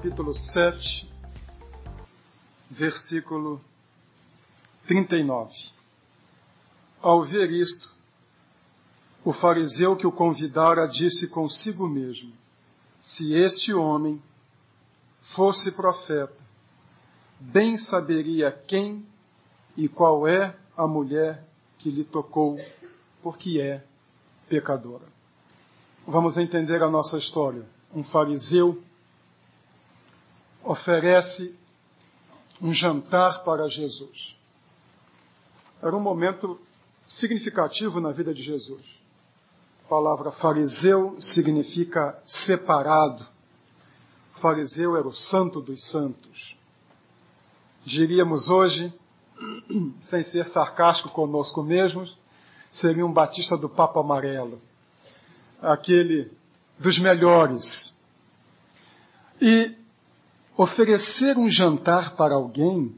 capítulo 7, versículo 39. Ao ver isto, o fariseu que o convidara disse consigo mesmo: Se este homem fosse profeta, bem saberia quem e qual é a mulher que lhe tocou, porque é pecadora. Vamos entender a nossa história. Um fariseu oferece um jantar para Jesus. Era um momento significativo na vida de Jesus. A palavra fariseu significa separado. O fariseu era o santo dos santos. Diríamos hoje, sem ser sarcástico conosco mesmos, seria um batista do Papa Amarelo. Aquele dos melhores. E Oferecer um jantar para alguém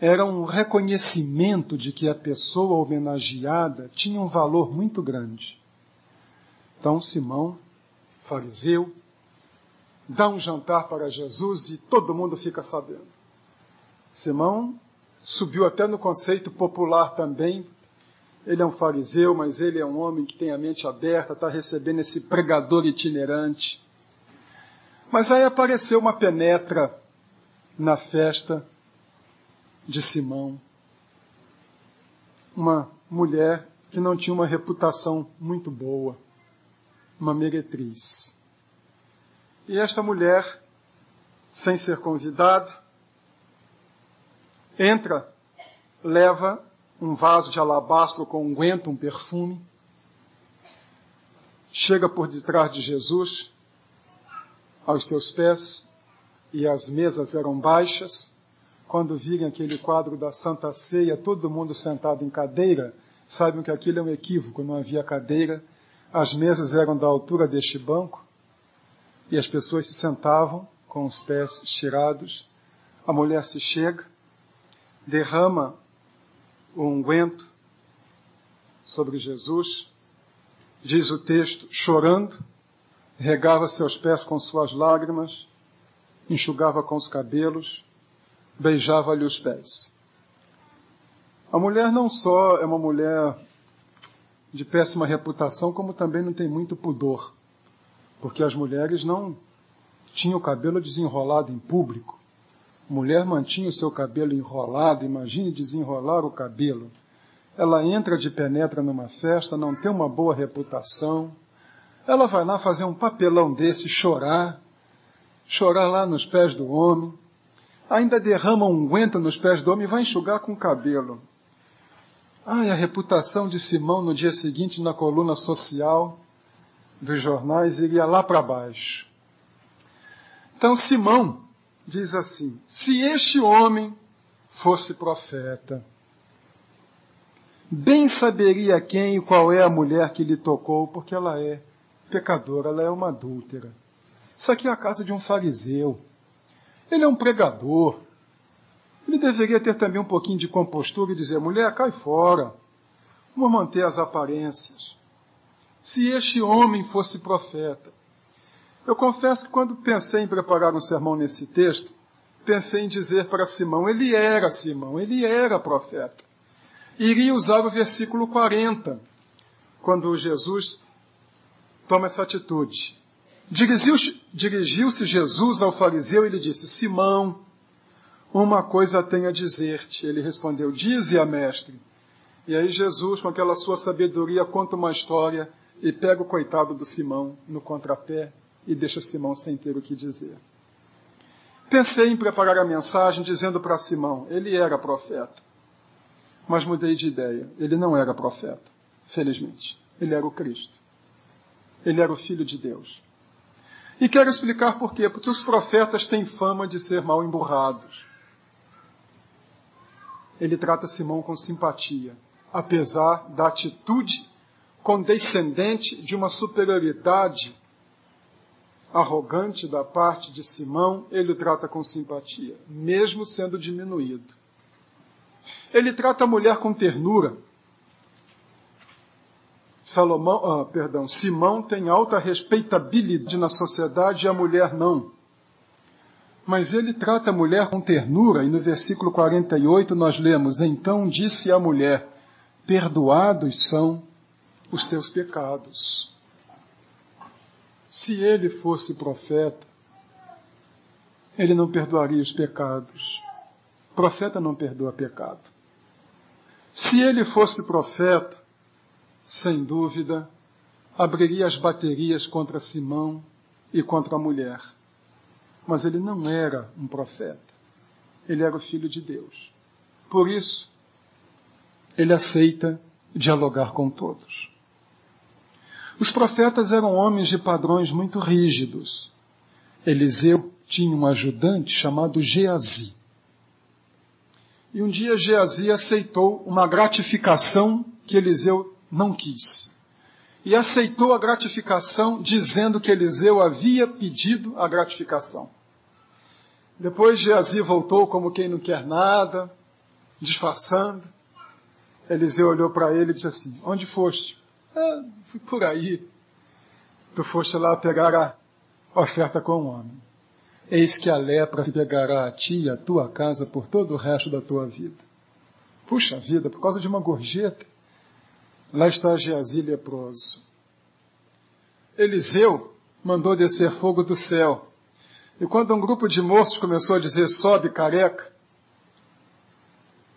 era um reconhecimento de que a pessoa homenageada tinha um valor muito grande. Então Simão, fariseu, dá um jantar para Jesus e todo mundo fica sabendo. Simão subiu até no conceito popular também. Ele é um fariseu, mas ele é um homem que tem a mente aberta, está recebendo esse pregador itinerante. Mas aí apareceu uma penetra na festa de Simão. Uma mulher que não tinha uma reputação muito boa, uma meretriz. E esta mulher, sem ser convidada, entra, leva um vaso de alabastro com unguento, um perfume, chega por detrás de Jesus, aos seus pés, e as mesas eram baixas. Quando virem aquele quadro da Santa Ceia, todo mundo sentado em cadeira, sabem que aquilo é um equívoco, não havia cadeira. As mesas eram da altura deste banco, e as pessoas se sentavam com os pés estirados. A mulher se chega, derrama o unguento sobre Jesus, diz o texto, chorando, regava seus pés com suas lágrimas, enxugava com os cabelos, beijava-lhe os pés. A mulher não só é uma mulher de péssima reputação, como também não tem muito pudor, porque as mulheres não tinham o cabelo desenrolado em público. mulher mantinha o seu cabelo enrolado, imagine desenrolar o cabelo. Ela entra de penetra numa festa, não tem uma boa reputação, ela vai lá fazer um papelão desse, chorar, chorar lá nos pés do homem, ainda derrama um nos pés do homem e vai enxugar com o cabelo. Ai, a reputação de Simão no dia seguinte na coluna social dos jornais iria lá para baixo. Então Simão diz assim: se este homem fosse profeta, bem saberia quem e qual é a mulher que lhe tocou, porque ela é pecadora, ela é uma adúltera. Isso aqui é a casa de um fariseu. Ele é um pregador. Ele deveria ter também um pouquinho de compostura e dizer: mulher, cai fora. Vamos manter as aparências. Se este homem fosse profeta. Eu confesso que quando pensei em preparar um sermão nesse texto, pensei em dizer para Simão: ele era Simão, ele era profeta. Iria usar o versículo 40, quando Jesus toma essa atitude. Dirigiu-se dirigiu Jesus ao fariseu e lhe disse: Simão, uma coisa tenho a dizer-te. Ele respondeu: Dize a mestre. E aí Jesus, com aquela sua sabedoria, conta uma história e pega o coitado do Simão no contrapé e deixa Simão sem ter o que dizer. Pensei em preparar a mensagem dizendo para Simão: ele era profeta. Mas mudei de ideia. Ele não era profeta, felizmente. Ele era o Cristo. Ele era o filho de Deus. E quero explicar por quê. Porque os profetas têm fama de ser mal emburrados. Ele trata Simão com simpatia, apesar da atitude condescendente de uma superioridade arrogante da parte de Simão, ele o trata com simpatia, mesmo sendo diminuído. Ele trata a mulher com ternura, Salomão, ah, perdão, Simão tem alta respeitabilidade na sociedade e a mulher não. Mas ele trata a mulher com ternura, e no versículo 48 nós lemos: Então disse a mulher: Perdoados são os teus pecados. Se ele fosse profeta, ele não perdoaria os pecados. Profeta não perdoa pecado. Se ele fosse profeta, sem dúvida, abriria as baterias contra Simão e contra a mulher. Mas ele não era um profeta. Ele era o filho de Deus. Por isso, ele aceita dialogar com todos. Os profetas eram homens de padrões muito rígidos. Eliseu tinha um ajudante chamado Geazi. E um dia Geazi aceitou uma gratificação que Eliseu não quis e aceitou a gratificação, dizendo que Eliseu havia pedido a gratificação. Depois Geazi voltou como quem não quer nada, disfarçando. Eliseu olhou para ele e disse assim: Onde foste? Ah, fui por aí. Tu foste lá pegar a oferta com o homem. Eis que a lepra se pegará a ti e a tua casa por todo o resto da tua vida. Puxa vida, por causa de uma gorjeta. Lá está Geazi leproso. Eliseu mandou descer fogo do céu. E quando um grupo de moços começou a dizer sobe careca,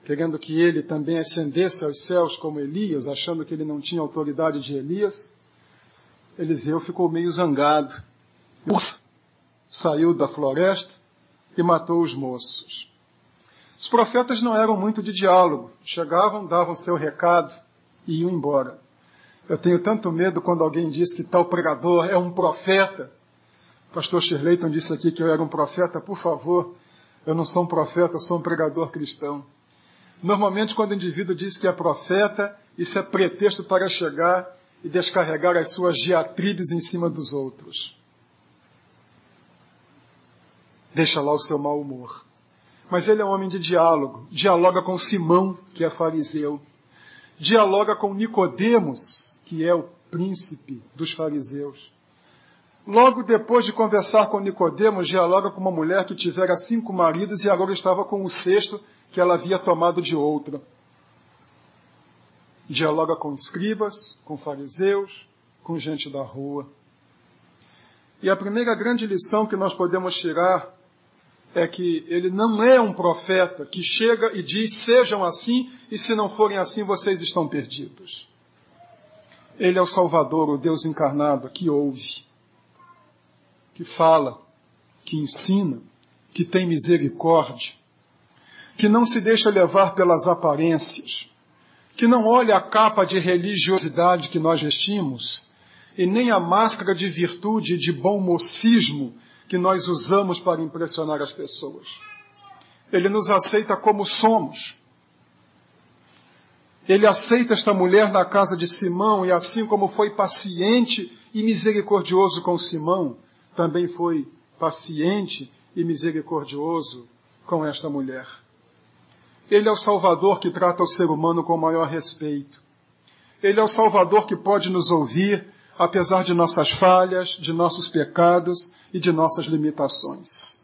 querendo que ele também ascendesse aos céus como Elias, achando que ele não tinha autoridade de Elias, Eliseu ficou meio zangado. Saiu da floresta e matou os moços. Os profetas não eram muito de diálogo. Chegavam, davam seu recado, e iam embora. Eu tenho tanto medo quando alguém diz que tal pregador é um profeta. O pastor Shirleyton disse aqui que eu era um profeta. Por favor, eu não sou um profeta, eu sou um pregador cristão. Normalmente, quando o indivíduo diz que é profeta, isso é pretexto para chegar e descarregar as suas diatribes em cima dos outros. Deixa lá o seu mau humor. Mas ele é um homem de diálogo, dialoga com Simão, que é fariseu dialoga com Nicodemos, que é o príncipe dos fariseus. Logo depois de conversar com Nicodemos, dialoga com uma mulher que tivera cinco maridos e agora estava com o sexto que ela havia tomado de outra. Dialoga com escribas, com fariseus, com gente da rua. E a primeira grande lição que nós podemos tirar é que ele não é um profeta que chega e diz: sejam assim, e se não forem assim, vocês estão perdidos. Ele é o Salvador, o Deus encarnado, que ouve, que fala, que ensina, que tem misericórdia, que não se deixa levar pelas aparências, que não olha a capa de religiosidade que nós vestimos, e nem a máscara de virtude e de bom mocismo que nós usamos para impressionar as pessoas. Ele nos aceita como somos. Ele aceita esta mulher na casa de Simão e assim como foi paciente e misericordioso com Simão, também foi paciente e misericordioso com esta mulher. Ele é o Salvador que trata o ser humano com maior respeito. Ele é o Salvador que pode nos ouvir apesar de nossas falhas, de nossos pecados e de nossas limitações.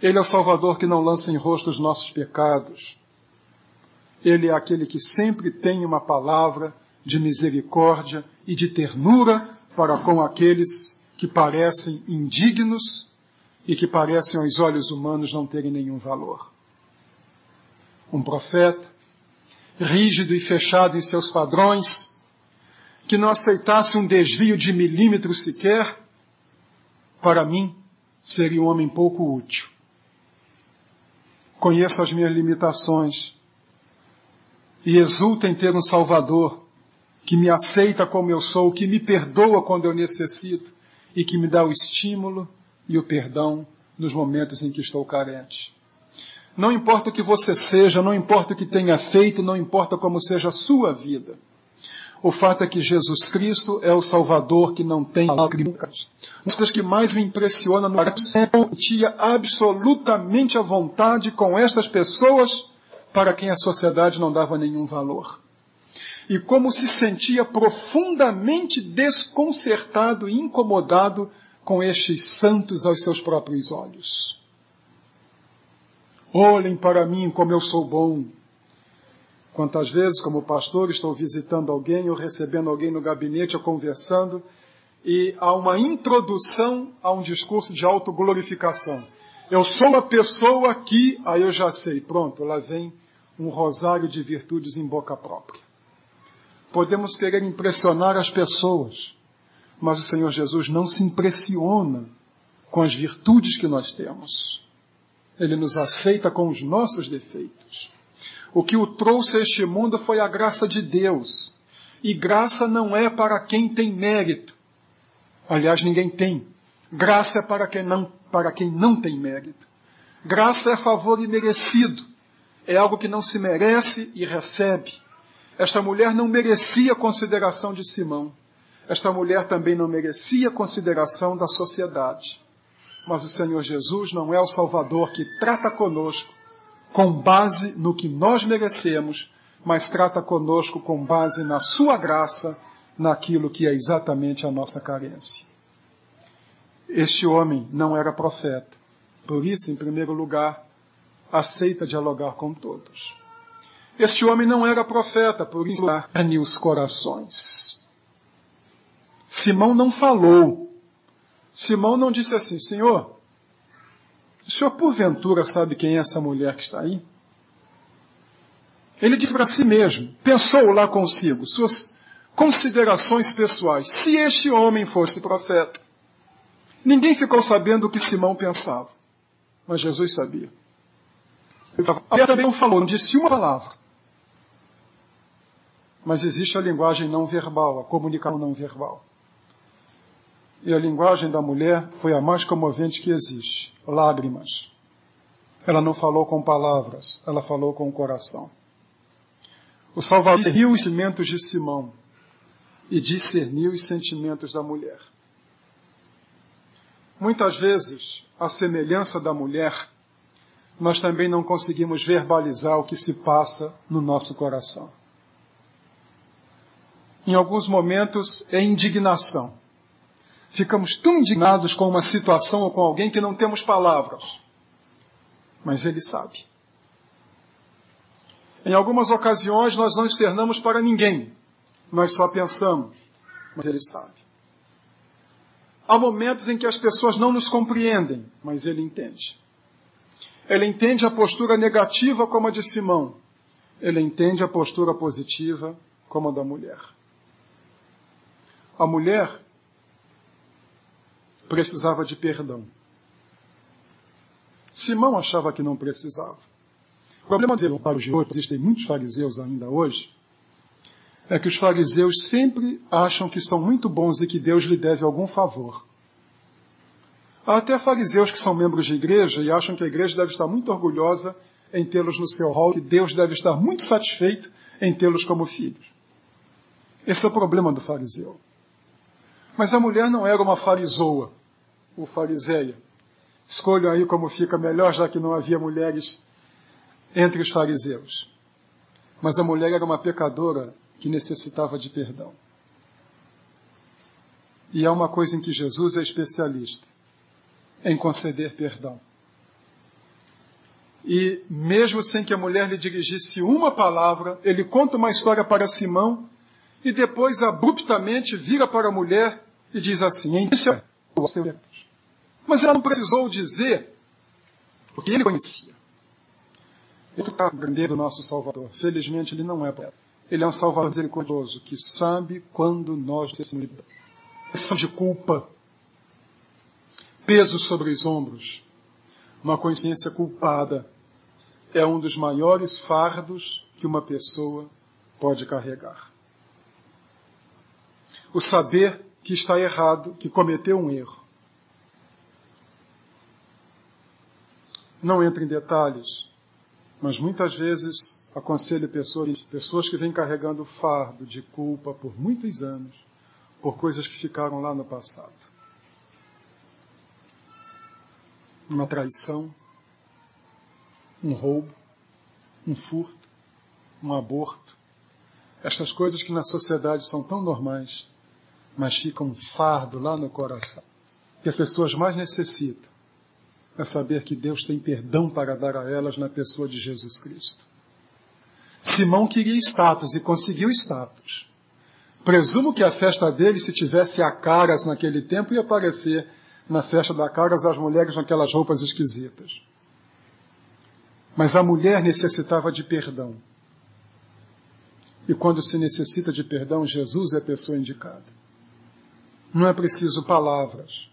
Ele é o Salvador que não lança em rosto os nossos pecados. Ele é aquele que sempre tem uma palavra de misericórdia e de ternura para com aqueles que parecem indignos e que parecem aos olhos humanos não terem nenhum valor. Um profeta, rígido e fechado em seus padrões, que não aceitasse um desvio de milímetro sequer, para mim seria um homem pouco útil. Conheço as minhas limitações e exulto em ter um Salvador que me aceita como eu sou, que me perdoa quando eu necessito e que me dá o estímulo e o perdão nos momentos em que estou carente. Não importa o que você seja, não importa o que tenha feito, não importa como seja a sua vida. O fato é que Jesus Cristo é o Salvador que não tem lágrimas. Uma das que mais me impressiona no é que sentia absolutamente a vontade com estas pessoas para quem a sociedade não dava nenhum valor. E como se sentia profundamente desconcertado e incomodado com estes santos aos seus próprios olhos. Olhem para mim como eu sou bom. Quantas vezes, como pastor, estou visitando alguém ou recebendo alguém no gabinete ou conversando, e há uma introdução a um discurso de autoglorificação. Eu sou uma pessoa que, aí eu já sei, pronto, lá vem um rosário de virtudes em boca própria. Podemos querer impressionar as pessoas, mas o Senhor Jesus não se impressiona com as virtudes que nós temos. Ele nos aceita com os nossos defeitos. O que o trouxe a este mundo foi a graça de Deus. E graça não é para quem tem mérito. Aliás, ninguém tem. Graça é para quem não, para quem não tem mérito. Graça é favor imerecido. É algo que não se merece e recebe. Esta mulher não merecia consideração de Simão. Esta mulher também não merecia consideração da sociedade. Mas o Senhor Jesus não é o Salvador que trata conosco com base no que nós merecemos, mas trata conosco com base na Sua graça, naquilo que é exatamente a nossa carência. Este homem não era profeta. Por isso, em primeiro lugar, aceita dialogar com todos. Este homem não era profeta, por isso, carne os corações. Simão não falou. Simão não disse assim, Senhor, o senhor porventura sabe quem é essa mulher que está aí? Ele disse para si mesmo, pensou lá consigo, suas considerações pessoais. Se este homem fosse profeta, ninguém ficou sabendo o que Simão pensava, mas Jesus sabia. Ele também não falou, não disse uma palavra. Mas existe a linguagem não verbal, a comunicação não verbal. E a linguagem da mulher foi a mais comovente que existe: lágrimas. Ela não falou com palavras, ela falou com o coração. O Salvador discerniu os sentimentos de Simão e discerniu os sentimentos da mulher. Muitas vezes, a semelhança da mulher, nós também não conseguimos verbalizar o que se passa no nosso coração. Em alguns momentos é indignação ficamos tão indignados com uma situação ou com alguém que não temos palavras. Mas Ele sabe. Em algumas ocasiões nós não externamos para ninguém, nós só pensamos, mas Ele sabe. Há momentos em que as pessoas não nos compreendem, mas Ele entende. Ele entende a postura negativa como a de Simão. Ele entende a postura positiva como a da mulher. A mulher precisava de perdão. Simão achava que não precisava. O problema para os de hoje, existem muitos fariseus ainda hoje, é que os fariseus sempre acham que são muito bons e que Deus lhe deve algum favor. Há até fariseus que são membros de igreja e acham que a igreja deve estar muito orgulhosa em tê-los no seu rol, que Deus deve estar muito satisfeito em tê-los como filhos. Esse é o problema do fariseu. Mas a mulher não era uma farisoa o fariseia. Escolham aí como fica melhor, já que não havia mulheres entre os fariseus. Mas a mulher era uma pecadora que necessitava de perdão. E há uma coisa em que Jesus é especialista: em conceder perdão. E mesmo sem que a mulher lhe dirigisse uma palavra, ele conta uma história para Simão e depois abruptamente vira para a mulher e diz assim: Em você mas ela não precisou dizer, porque ele conhecia. Ele está aprendendo do nosso Salvador. Felizmente, ele não é poeta. Ele é um Salvador misericordioso, que sabe quando nós temos de culpa, peso sobre os ombros, uma consciência culpada é um dos maiores fardos que uma pessoa pode carregar. O saber que está errado, que cometeu um erro, Não entro em detalhes, mas muitas vezes aconselho pessoas, pessoas que vêm carregando fardo de culpa por muitos anos, por coisas que ficaram lá no passado. Uma traição, um roubo, um furto, um aborto. Estas coisas que na sociedade são tão normais, mas ficam um fardo lá no coração. que as pessoas mais necessitam é saber que Deus tem perdão para dar a elas na pessoa de Jesus Cristo. Simão queria status e conseguiu status. Presumo que a festa dele, se tivesse a caras naquele tempo, ia aparecer na festa da caras as mulheres com aquelas roupas esquisitas. Mas a mulher necessitava de perdão. E quando se necessita de perdão, Jesus é a pessoa indicada. Não é preciso palavras.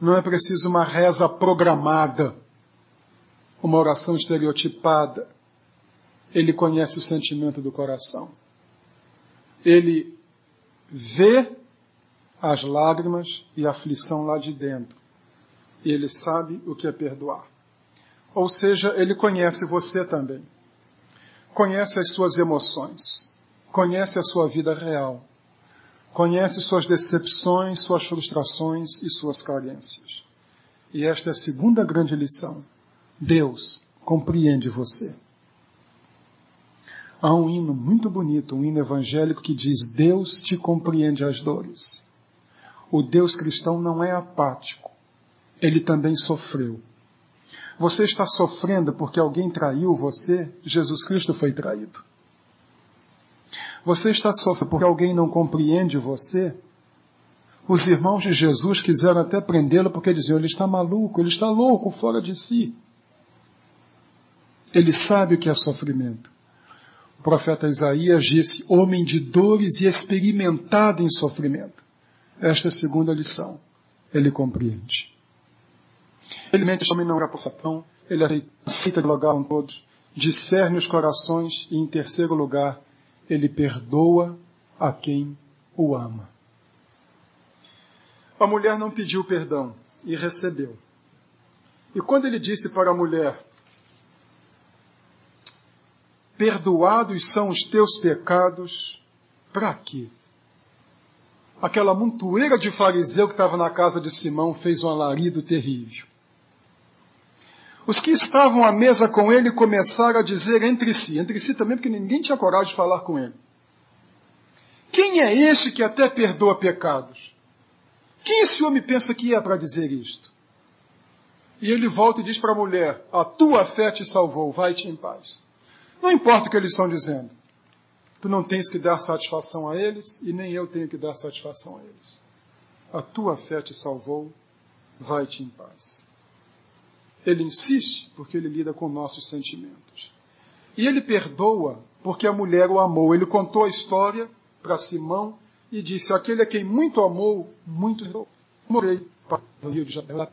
Não é preciso uma reza programada, uma oração estereotipada. Ele conhece o sentimento do coração. Ele vê as lágrimas e a aflição lá de dentro. E ele sabe o que é perdoar. Ou seja, ele conhece você também. Conhece as suas emoções. Conhece a sua vida real conhece suas decepções, suas frustrações e suas carências. E esta é a segunda grande lição. Deus compreende você. Há um hino muito bonito, um hino evangélico que diz: Deus te compreende as dores. O Deus cristão não é apático. Ele também sofreu. Você está sofrendo porque alguém traiu você? Jesus Cristo foi traído. Você está sofrendo porque alguém não compreende você? Os irmãos de Jesus quiseram até prendê-lo porque diziam: ele está maluco, ele está louco, fora de si. Ele sabe o que é sofrimento. O profeta Isaías disse: homem de dores e experimentado em sofrimento. Esta é a segunda lição. Ele compreende. Ele mente também não era profetão, ele aceita dialogar com todos, discerne os corações e, em terceiro lugar, ele perdoa a quem o ama. A mulher não pediu perdão e recebeu. E quando ele disse para a mulher: Perdoados são os teus pecados, para quê? Aquela montoeira de fariseu que estava na casa de Simão fez um alarido terrível. Os que estavam à mesa com ele começaram a dizer entre si, entre si também, porque ninguém tinha coragem de falar com ele. Quem é esse que até perdoa pecados? Quem esse homem pensa que é para dizer isto? E ele volta e diz para a mulher: A tua fé te salvou, vai-te em paz. Não importa o que eles estão dizendo. Tu não tens que dar satisfação a eles e nem eu tenho que dar satisfação a eles. A tua fé te salvou, vai-te em paz. Ele insiste porque ele lida com nossos sentimentos. E ele perdoa porque a mulher o amou. Ele contou a história para Simão e disse: Aquele a quem muito amou, muito morei para o Rio de Janeiro.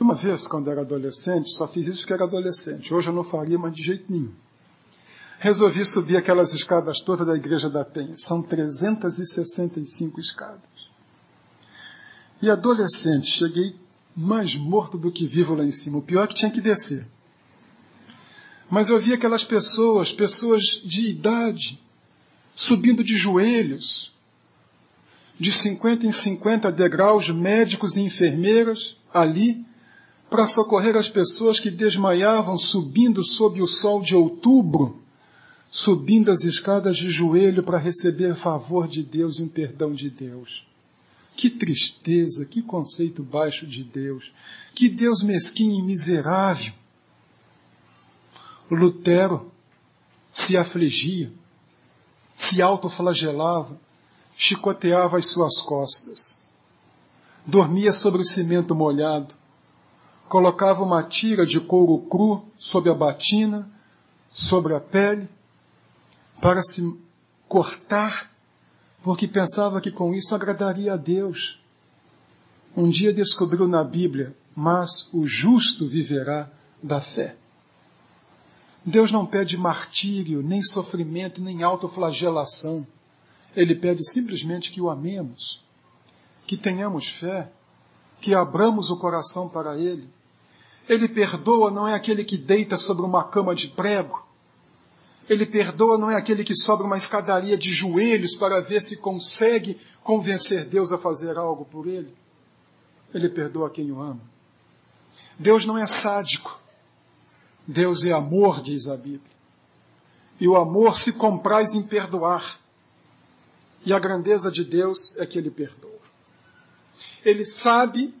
Uma vez, quando era adolescente, só fiz isso porque era adolescente. Hoje eu não faria, mas de jeito nenhum. Resolvi subir aquelas escadas todas da Igreja da Penha. São 365 escadas. E adolescente, cheguei mais morto do que vivo lá em cima. O pior é que tinha que descer. Mas eu vi aquelas pessoas, pessoas de idade, subindo de joelhos, de 50 em 50 degraus, médicos e enfermeiras ali, para socorrer as pessoas que desmaiavam subindo sob o sol de outubro, subindo as escadas de joelho para receber favor de Deus e um perdão de Deus. Que tristeza, que conceito baixo de Deus, que Deus mesquinho e miserável. Lutero se afligia, se autoflagelava, chicoteava as suas costas, dormia sobre o cimento molhado, colocava uma tira de couro cru sobre a batina, sobre a pele, para se cortar porque pensava que com isso agradaria a Deus. Um dia descobriu na Bíblia, mas o justo viverá da fé. Deus não pede martírio, nem sofrimento, nem autoflagelação. Ele pede simplesmente que o amemos, que tenhamos fé, que abramos o coração para Ele. Ele perdoa não é aquele que deita sobre uma cama de prego, ele perdoa não é aquele que sobe uma escadaria de joelhos para ver se consegue convencer Deus a fazer algo por ele. Ele perdoa quem o ama. Deus não é sádico. Deus é amor, diz a Bíblia. E o amor se compraz em perdoar. E a grandeza de Deus é que ele perdoa. Ele sabe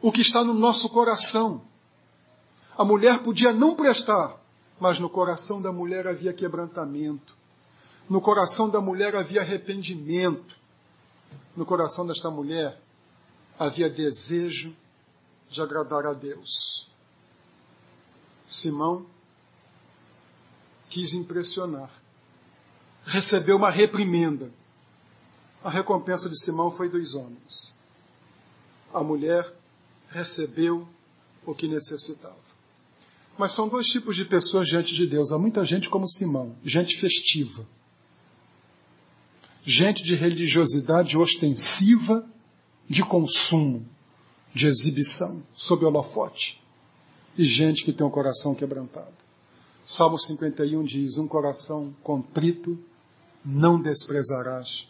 o que está no nosso coração. A mulher podia não prestar, mas no coração da mulher havia quebrantamento. No coração da mulher havia arrependimento. No coração desta mulher havia desejo de agradar a Deus. Simão quis impressionar. Recebeu uma reprimenda. A recompensa de Simão foi dos homens. A mulher recebeu o que necessitava. Mas são dois tipos de pessoas diante de Deus. Há muita gente como Simão, gente festiva, gente de religiosidade ostensiva, de consumo, de exibição, sob holofote, e gente que tem o um coração quebrantado. Salmo 51 diz: Um coração contrito não desprezarás,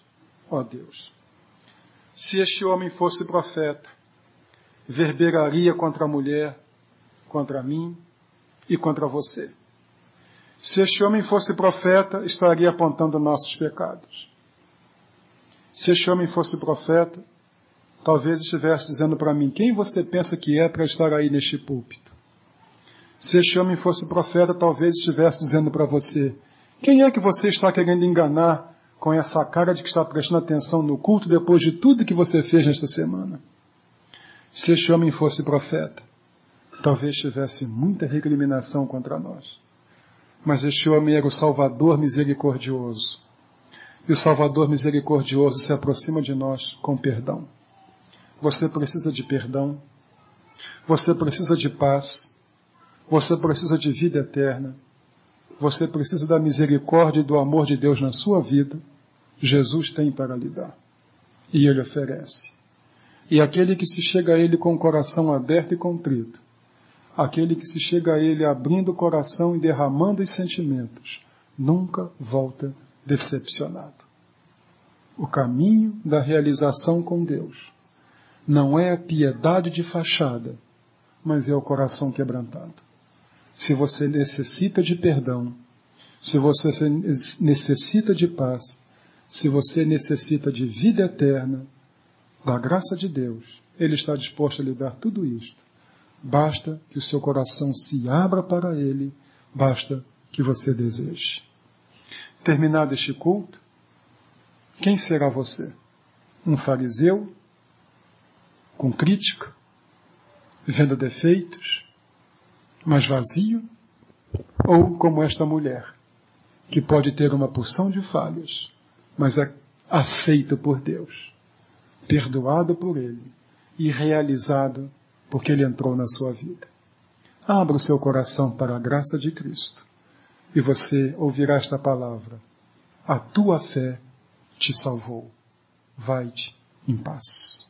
ó Deus. Se este homem fosse profeta, verberaria contra a mulher, contra mim e contra você. Se este homem fosse profeta, estaria apontando nossos pecados. Se este homem fosse profeta, talvez estivesse dizendo para mim: quem você pensa que é para estar aí neste púlpito? Se este homem fosse profeta, talvez estivesse dizendo para você: quem é que você está querendo enganar com essa cara de que está prestando atenção no culto depois de tudo que você fez nesta semana? Se este homem fosse profeta, talvez tivesse muita recriminação contra nós. Mas este homem era o Salvador misericordioso. E o Salvador misericordioso se aproxima de nós com perdão. Você precisa de perdão. Você precisa de paz. Você precisa de vida eterna. Você precisa da misericórdia e do amor de Deus na sua vida. Jesus tem para lhe dar. E Ele oferece. E aquele que se chega a Ele com o coração aberto e contrito, aquele que se chega a Ele abrindo o coração e derramando os sentimentos, nunca volta decepcionado. O caminho da realização com Deus não é a piedade de fachada, mas é o coração quebrantado. Se você necessita de perdão, se você necessita de paz, se você necessita de vida eterna, da graça de Deus, Ele está disposto a lhe dar tudo isto. Basta que o seu coração se abra para Ele, basta que você deseje. Terminado este culto, quem será você? Um fariseu? Com crítica? Vendo defeitos? Mas vazio? Ou como esta mulher, que pode ter uma porção de falhas, mas é aceita por Deus, perdoada por Ele e realizada porque Ele entrou na sua vida. Abra o seu coração para a graça de Cristo e você ouvirá esta palavra. A tua fé te salvou. Vai-te em paz.